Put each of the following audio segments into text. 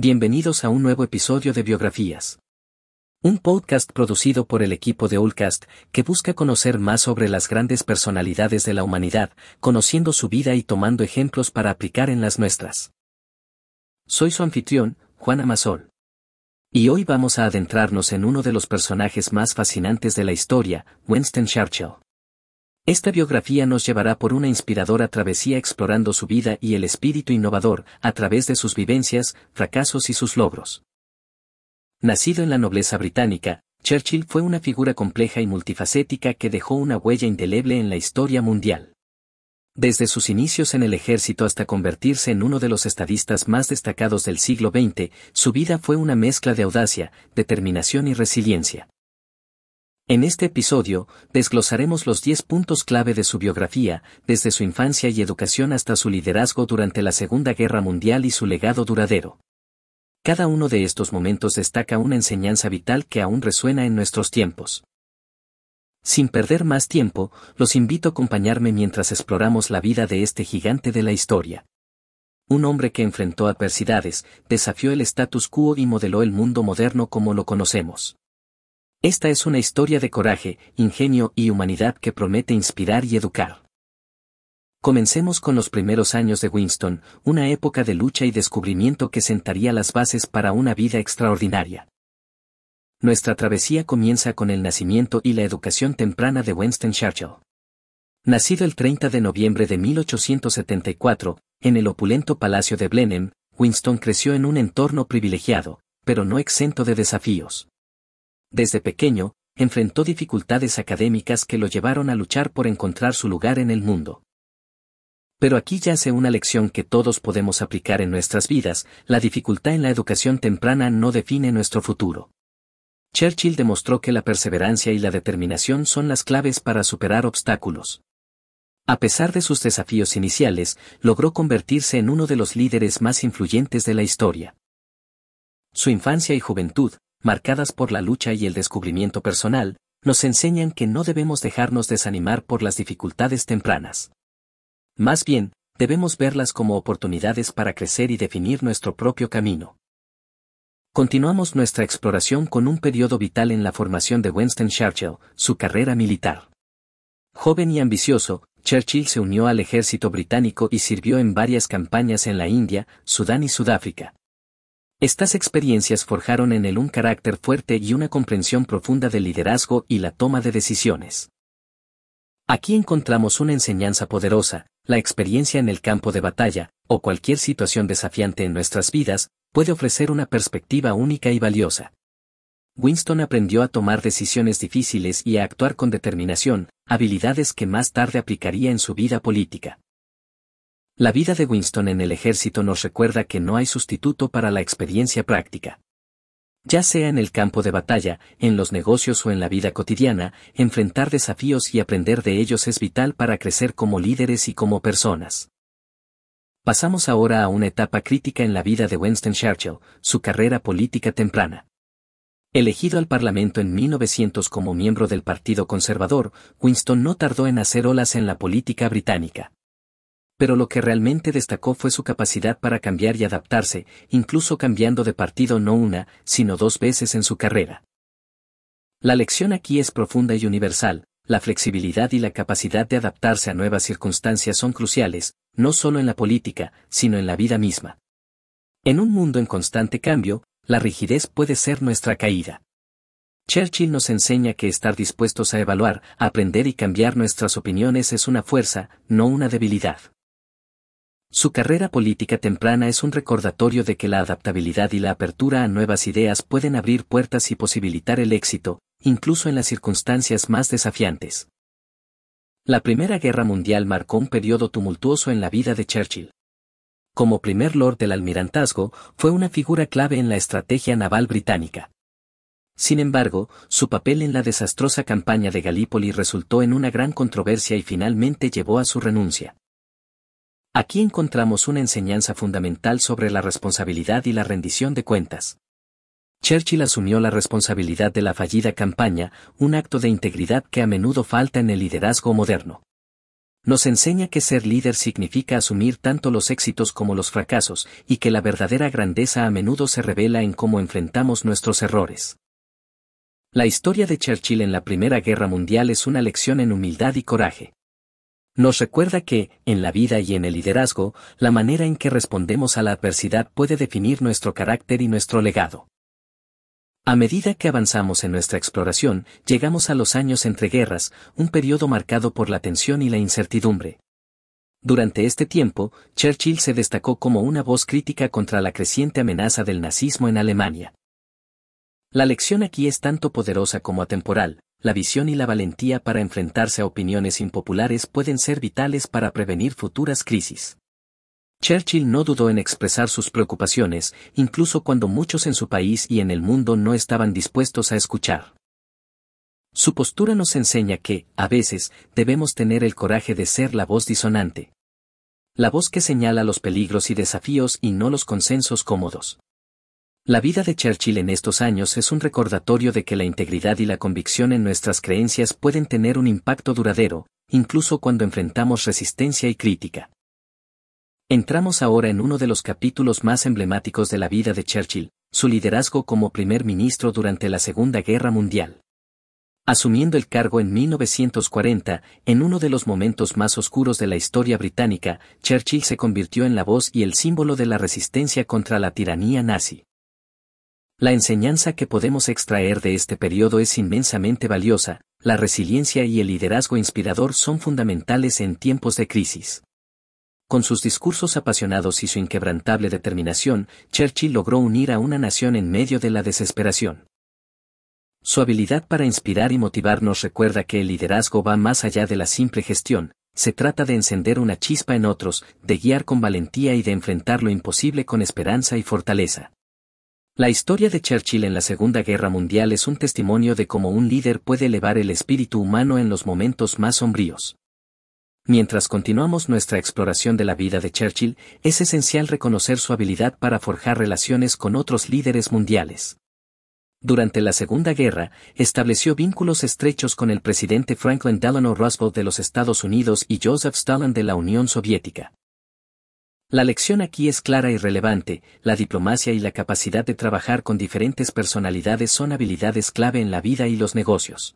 Bienvenidos a un nuevo episodio de Biografías. Un podcast producido por el equipo de Ullcast que busca conocer más sobre las grandes personalidades de la humanidad, conociendo su vida y tomando ejemplos para aplicar en las nuestras. Soy su anfitrión, Juan Amasol. Y hoy vamos a adentrarnos en uno de los personajes más fascinantes de la historia, Winston Churchill. Esta biografía nos llevará por una inspiradora travesía explorando su vida y el espíritu innovador a través de sus vivencias, fracasos y sus logros. Nacido en la nobleza británica, Churchill fue una figura compleja y multifacética que dejó una huella indeleble en la historia mundial. Desde sus inicios en el ejército hasta convertirse en uno de los estadistas más destacados del siglo XX, su vida fue una mezcla de audacia, determinación y resiliencia. En este episodio, desglosaremos los 10 puntos clave de su biografía, desde su infancia y educación hasta su liderazgo durante la Segunda Guerra Mundial y su legado duradero. Cada uno de estos momentos destaca una enseñanza vital que aún resuena en nuestros tiempos. Sin perder más tiempo, los invito a acompañarme mientras exploramos la vida de este gigante de la historia. Un hombre que enfrentó adversidades, desafió el status quo y modeló el mundo moderno como lo conocemos. Esta es una historia de coraje, ingenio y humanidad que promete inspirar y educar. Comencemos con los primeros años de Winston, una época de lucha y descubrimiento que sentaría las bases para una vida extraordinaria. Nuestra travesía comienza con el nacimiento y la educación temprana de Winston Churchill. Nacido el 30 de noviembre de 1874, en el opulento Palacio de Blenheim, Winston creció en un entorno privilegiado, pero no exento de desafíos. Desde pequeño, enfrentó dificultades académicas que lo llevaron a luchar por encontrar su lugar en el mundo. Pero aquí yace una lección que todos podemos aplicar en nuestras vidas, la dificultad en la educación temprana no define nuestro futuro. Churchill demostró que la perseverancia y la determinación son las claves para superar obstáculos. A pesar de sus desafíos iniciales, logró convertirse en uno de los líderes más influyentes de la historia. Su infancia y juventud, marcadas por la lucha y el descubrimiento personal, nos enseñan que no debemos dejarnos desanimar por las dificultades tempranas. Más bien, debemos verlas como oportunidades para crecer y definir nuestro propio camino. Continuamos nuestra exploración con un periodo vital en la formación de Winston Churchill, su carrera militar. Joven y ambicioso, Churchill se unió al ejército británico y sirvió en varias campañas en la India, Sudán y Sudáfrica. Estas experiencias forjaron en él un carácter fuerte y una comprensión profunda del liderazgo y la toma de decisiones. Aquí encontramos una enseñanza poderosa, la experiencia en el campo de batalla, o cualquier situación desafiante en nuestras vidas, puede ofrecer una perspectiva única y valiosa. Winston aprendió a tomar decisiones difíciles y a actuar con determinación, habilidades que más tarde aplicaría en su vida política. La vida de Winston en el ejército nos recuerda que no hay sustituto para la experiencia práctica. Ya sea en el campo de batalla, en los negocios o en la vida cotidiana, enfrentar desafíos y aprender de ellos es vital para crecer como líderes y como personas. Pasamos ahora a una etapa crítica en la vida de Winston Churchill, su carrera política temprana. Elegido al Parlamento en 1900 como miembro del Partido Conservador, Winston no tardó en hacer olas en la política británica pero lo que realmente destacó fue su capacidad para cambiar y adaptarse, incluso cambiando de partido no una, sino dos veces en su carrera. La lección aquí es profunda y universal, la flexibilidad y la capacidad de adaptarse a nuevas circunstancias son cruciales, no solo en la política, sino en la vida misma. En un mundo en constante cambio, la rigidez puede ser nuestra caída. Churchill nos enseña que estar dispuestos a evaluar, aprender y cambiar nuestras opiniones es una fuerza, no una debilidad. Su carrera política temprana es un recordatorio de que la adaptabilidad y la apertura a nuevas ideas pueden abrir puertas y posibilitar el éxito, incluso en las circunstancias más desafiantes. La Primera Guerra Mundial marcó un periodo tumultuoso en la vida de Churchill. Como primer lord del almirantazgo, fue una figura clave en la estrategia naval británica. Sin embargo, su papel en la desastrosa campaña de Galípoli resultó en una gran controversia y finalmente llevó a su renuncia. Aquí encontramos una enseñanza fundamental sobre la responsabilidad y la rendición de cuentas. Churchill asumió la responsabilidad de la fallida campaña, un acto de integridad que a menudo falta en el liderazgo moderno. Nos enseña que ser líder significa asumir tanto los éxitos como los fracasos, y que la verdadera grandeza a menudo se revela en cómo enfrentamos nuestros errores. La historia de Churchill en la Primera Guerra Mundial es una lección en humildad y coraje. Nos recuerda que, en la vida y en el liderazgo, la manera en que respondemos a la adversidad puede definir nuestro carácter y nuestro legado. A medida que avanzamos en nuestra exploración, llegamos a los años entre guerras, un periodo marcado por la tensión y la incertidumbre. Durante este tiempo, Churchill se destacó como una voz crítica contra la creciente amenaza del nazismo en Alemania. La lección aquí es tanto poderosa como atemporal, la visión y la valentía para enfrentarse a opiniones impopulares pueden ser vitales para prevenir futuras crisis. Churchill no dudó en expresar sus preocupaciones, incluso cuando muchos en su país y en el mundo no estaban dispuestos a escuchar. Su postura nos enseña que, a veces, debemos tener el coraje de ser la voz disonante. La voz que señala los peligros y desafíos y no los consensos cómodos. La vida de Churchill en estos años es un recordatorio de que la integridad y la convicción en nuestras creencias pueden tener un impacto duradero, incluso cuando enfrentamos resistencia y crítica. Entramos ahora en uno de los capítulos más emblemáticos de la vida de Churchill, su liderazgo como primer ministro durante la Segunda Guerra Mundial. Asumiendo el cargo en 1940, en uno de los momentos más oscuros de la historia británica, Churchill se convirtió en la voz y el símbolo de la resistencia contra la tiranía nazi. La enseñanza que podemos extraer de este periodo es inmensamente valiosa, la resiliencia y el liderazgo inspirador son fundamentales en tiempos de crisis. Con sus discursos apasionados y su inquebrantable determinación, Churchill logró unir a una nación en medio de la desesperación. Su habilidad para inspirar y motivar nos recuerda que el liderazgo va más allá de la simple gestión, se trata de encender una chispa en otros, de guiar con valentía y de enfrentar lo imposible con esperanza y fortaleza. La historia de Churchill en la Segunda Guerra Mundial es un testimonio de cómo un líder puede elevar el espíritu humano en los momentos más sombríos. Mientras continuamos nuestra exploración de la vida de Churchill, es esencial reconocer su habilidad para forjar relaciones con otros líderes mundiales. Durante la Segunda Guerra, estableció vínculos estrechos con el presidente Franklin Delano Roosevelt de los Estados Unidos y Joseph Stalin de la Unión Soviética. La lección aquí es clara y relevante, la diplomacia y la capacidad de trabajar con diferentes personalidades son habilidades clave en la vida y los negocios.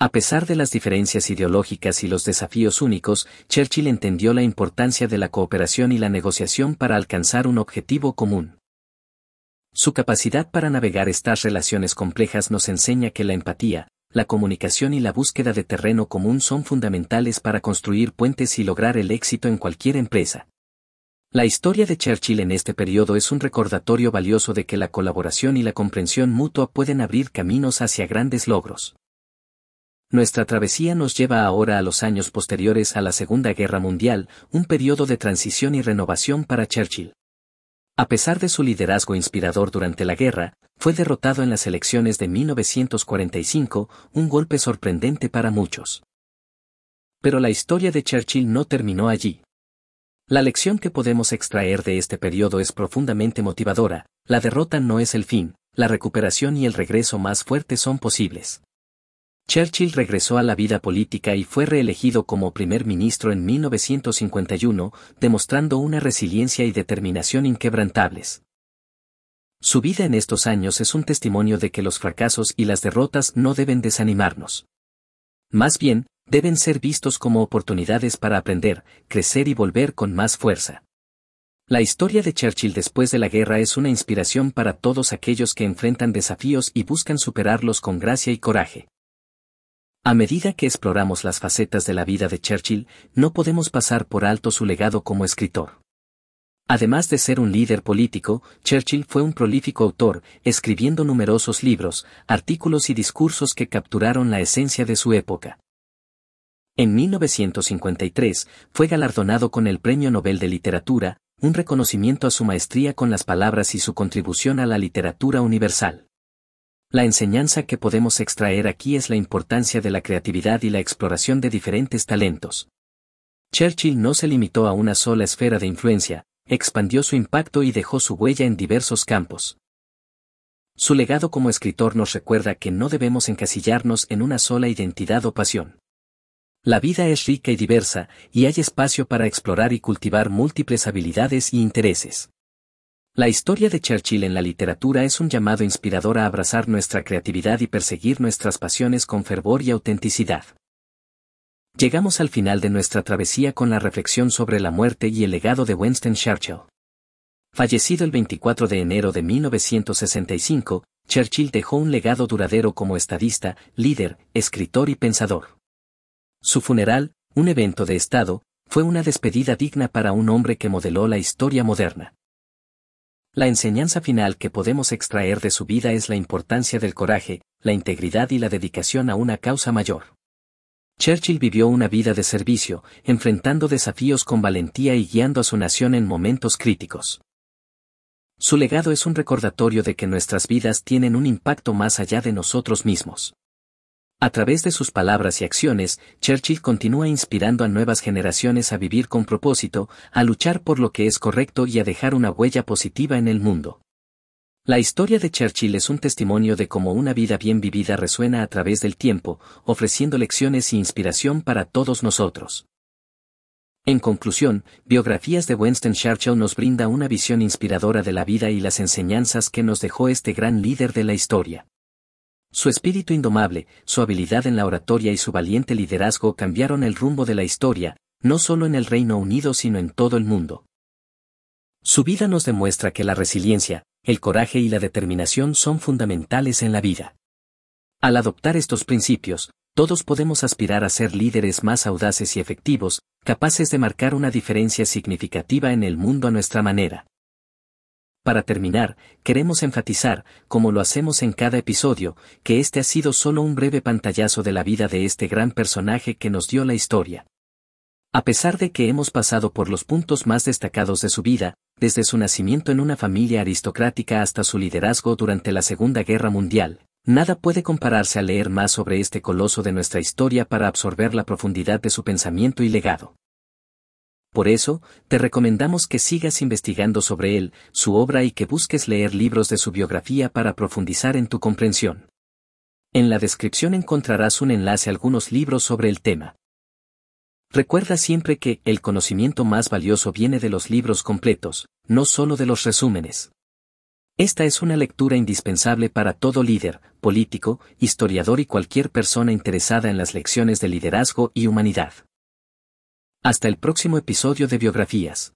A pesar de las diferencias ideológicas y los desafíos únicos, Churchill entendió la importancia de la cooperación y la negociación para alcanzar un objetivo común. Su capacidad para navegar estas relaciones complejas nos enseña que la empatía, la comunicación y la búsqueda de terreno común son fundamentales para construir puentes y lograr el éxito en cualquier empresa. La historia de Churchill en este periodo es un recordatorio valioso de que la colaboración y la comprensión mutua pueden abrir caminos hacia grandes logros. Nuestra travesía nos lleva ahora a los años posteriores a la Segunda Guerra Mundial, un periodo de transición y renovación para Churchill. A pesar de su liderazgo inspirador durante la guerra, fue derrotado en las elecciones de 1945, un golpe sorprendente para muchos. Pero la historia de Churchill no terminó allí. La lección que podemos extraer de este periodo es profundamente motivadora, la derrota no es el fin, la recuperación y el regreso más fuerte son posibles. Churchill regresó a la vida política y fue reelegido como primer ministro en 1951, demostrando una resiliencia y determinación inquebrantables. Su vida en estos años es un testimonio de que los fracasos y las derrotas no deben desanimarnos. Más bien, deben ser vistos como oportunidades para aprender, crecer y volver con más fuerza. La historia de Churchill después de la guerra es una inspiración para todos aquellos que enfrentan desafíos y buscan superarlos con gracia y coraje. A medida que exploramos las facetas de la vida de Churchill, no podemos pasar por alto su legado como escritor. Además de ser un líder político, Churchill fue un prolífico autor, escribiendo numerosos libros, artículos y discursos que capturaron la esencia de su época. En 1953, fue galardonado con el Premio Nobel de Literatura, un reconocimiento a su maestría con las palabras y su contribución a la literatura universal. La enseñanza que podemos extraer aquí es la importancia de la creatividad y la exploración de diferentes talentos. Churchill no se limitó a una sola esfera de influencia, expandió su impacto y dejó su huella en diversos campos. Su legado como escritor nos recuerda que no debemos encasillarnos en una sola identidad o pasión. La vida es rica y diversa, y hay espacio para explorar y cultivar múltiples habilidades y intereses. La historia de Churchill en la literatura es un llamado inspirador a abrazar nuestra creatividad y perseguir nuestras pasiones con fervor y autenticidad. Llegamos al final de nuestra travesía con la reflexión sobre la muerte y el legado de Winston Churchill. Fallecido el 24 de enero de 1965, Churchill dejó un legado duradero como estadista, líder, escritor y pensador. Su funeral, un evento de Estado, fue una despedida digna para un hombre que modeló la historia moderna. La enseñanza final que podemos extraer de su vida es la importancia del coraje, la integridad y la dedicación a una causa mayor. Churchill vivió una vida de servicio, enfrentando desafíos con valentía y guiando a su nación en momentos críticos. Su legado es un recordatorio de que nuestras vidas tienen un impacto más allá de nosotros mismos. A través de sus palabras y acciones, Churchill continúa inspirando a nuevas generaciones a vivir con propósito, a luchar por lo que es correcto y a dejar una huella positiva en el mundo. La historia de Churchill es un testimonio de cómo una vida bien vivida resuena a través del tiempo, ofreciendo lecciones e inspiración para todos nosotros. En conclusión, Biografías de Winston Churchill nos brinda una visión inspiradora de la vida y las enseñanzas que nos dejó este gran líder de la historia. Su espíritu indomable, su habilidad en la oratoria y su valiente liderazgo cambiaron el rumbo de la historia, no solo en el Reino Unido sino en todo el mundo. Su vida nos demuestra que la resiliencia, el coraje y la determinación son fundamentales en la vida. Al adoptar estos principios, todos podemos aspirar a ser líderes más audaces y efectivos, capaces de marcar una diferencia significativa en el mundo a nuestra manera. Para terminar, queremos enfatizar, como lo hacemos en cada episodio, que este ha sido solo un breve pantallazo de la vida de este gran personaje que nos dio la historia. A pesar de que hemos pasado por los puntos más destacados de su vida, desde su nacimiento en una familia aristocrática hasta su liderazgo durante la Segunda Guerra Mundial, Nada puede compararse a leer más sobre este coloso de nuestra historia para absorber la profundidad de su pensamiento y legado. Por eso, te recomendamos que sigas investigando sobre él, su obra y que busques leer libros de su biografía para profundizar en tu comprensión. En la descripción encontrarás un enlace a algunos libros sobre el tema. Recuerda siempre que el conocimiento más valioso viene de los libros completos, no solo de los resúmenes. Esta es una lectura indispensable para todo líder, político, historiador y cualquier persona interesada en las lecciones de liderazgo y humanidad. Hasta el próximo episodio de Biografías.